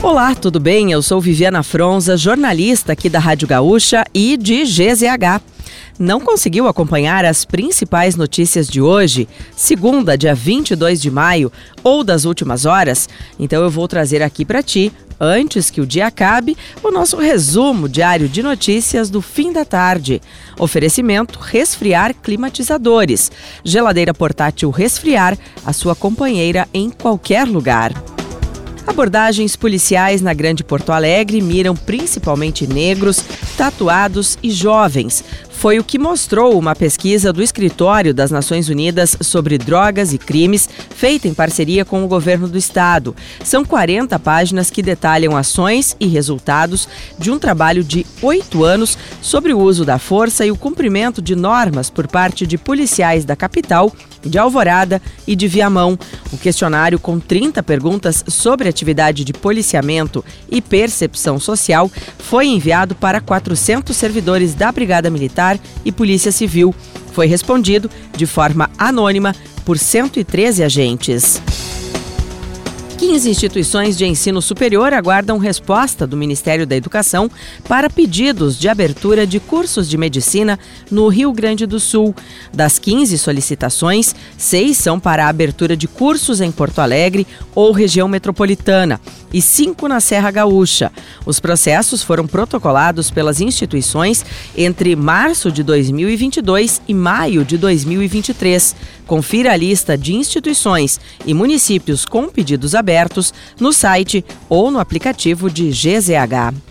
Olá, tudo bem? Eu sou Viviana Fronza, jornalista aqui da Rádio Gaúcha e de GZH. Não conseguiu acompanhar as principais notícias de hoje, segunda, dia 22 de maio, ou das últimas horas? Então eu vou trazer aqui para ti, antes que o dia acabe, o nosso resumo diário de notícias do fim da tarde. Oferecimento Resfriar Climatizadores. Geladeira portátil Resfriar, a sua companheira em qualquer lugar. Abordagens policiais na Grande Porto Alegre miram principalmente negros, tatuados e jovens. Foi o que mostrou uma pesquisa do Escritório das Nações Unidas sobre Drogas e Crimes, feita em parceria com o governo do estado. São 40 páginas que detalham ações e resultados de um trabalho de oito anos sobre o uso da força e o cumprimento de normas por parte de policiais da capital de Alvorada e de Viamão. O questionário, com 30 perguntas sobre atividade de policiamento e percepção social, foi enviado para 400 servidores da Brigada Militar e Polícia Civil. Foi respondido de forma anônima por 113 agentes. 15 instituições de ensino superior aguardam resposta do Ministério da Educação para pedidos de abertura de cursos de medicina no Rio Grande do Sul. Das 15 solicitações, seis são para a abertura de cursos em Porto Alegre ou região metropolitana e cinco na Serra Gaúcha. Os processos foram protocolados pelas instituições entre março de 2022 e maio de 2023. Confira a lista de instituições e municípios com pedidos abertos no site ou no aplicativo de GZH.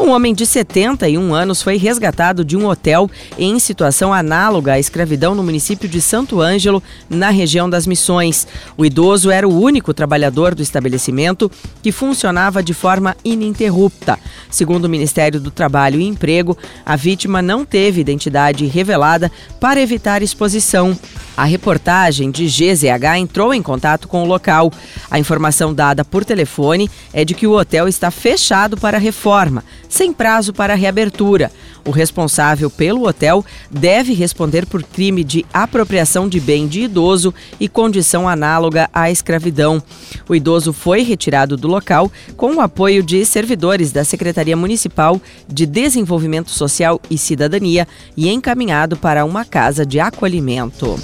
Um homem de 71 anos foi resgatado de um hotel em situação análoga à escravidão no município de Santo Ângelo, na região das Missões. O idoso era o único trabalhador do estabelecimento que funcionava de forma ininterrupta. Segundo o Ministério do Trabalho e Emprego, a vítima não teve identidade revelada para evitar exposição. A reportagem de GZH entrou em contato com o local. A informação dada por telefone é de que o hotel está fechado para reforma, sem prazo para reabertura. O responsável pelo hotel deve responder por crime de apropriação de bem de idoso e condição análoga à escravidão. O idoso foi retirado do local com o apoio de servidores da Secretaria Municipal de Desenvolvimento Social e Cidadania e encaminhado para uma casa de acolhimento.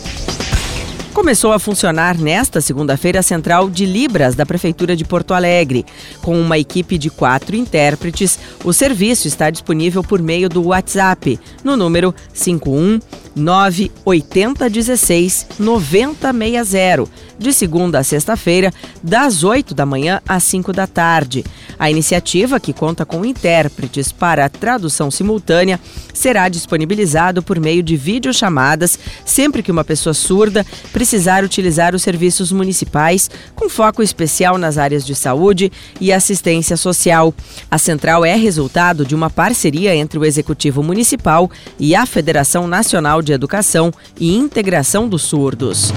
Começou a funcionar nesta segunda-feira a central de Libras da Prefeitura de Porto Alegre. Com uma equipe de quatro intérpretes, o serviço está disponível por meio do WhatsApp, no número 51 98016 9060, de segunda a sexta-feira, das 8 da manhã às 5 da tarde. A iniciativa, que conta com intérpretes para tradução simultânea, será disponibilizado por meio de videochamadas sempre que uma pessoa surda precisar utilizar os serviços municipais, com foco especial nas áreas de saúde e assistência social. A central é resultado de uma parceria entre o Executivo Municipal e a Federação Nacional de Educação e Integração dos Surdos.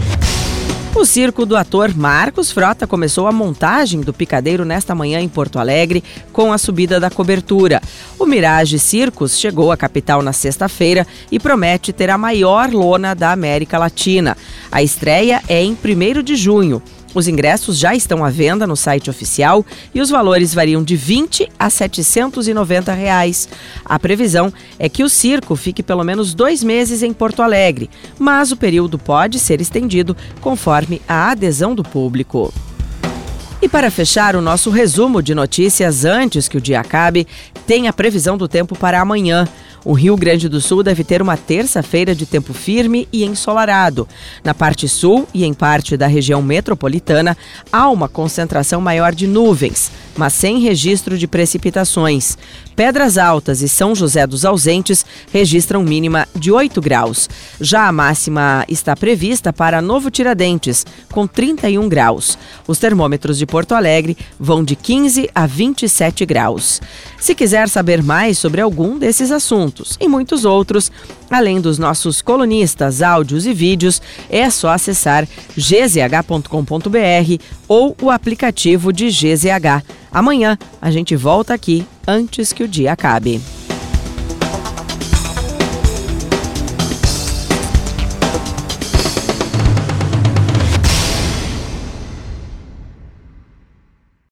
O circo do ator Marcos Frota começou a montagem do picadeiro nesta manhã em Porto Alegre com a subida da cobertura. O Mirage Circos chegou à capital na sexta-feira e promete ter a maior lona da América Latina. A estreia é em 1 de junho. Os ingressos já estão à venda no site oficial e os valores variam de 20 a 790 reais. A previsão é que o circo fique pelo menos dois meses em Porto Alegre, mas o período pode ser estendido conforme a adesão do público. E para fechar o nosso resumo de notícias antes que o dia acabe, tem a previsão do tempo para amanhã. O Rio Grande do Sul deve ter uma terça-feira de tempo firme e ensolarado. Na parte sul e em parte da região metropolitana, há uma concentração maior de nuvens, mas sem registro de precipitações. Pedras Altas e São José dos Ausentes registram mínima de 8 graus. Já a máxima está prevista para Novo Tiradentes, com 31 graus. Os termômetros de Porto Alegre vão de 15 a 27 graus. Se quiser saber mais sobre algum desses assuntos, e muitos outros, além dos nossos colunistas, áudios e vídeos, é só acessar gzh.com.br ou o aplicativo de GZH. Amanhã a gente volta aqui antes que o dia acabe.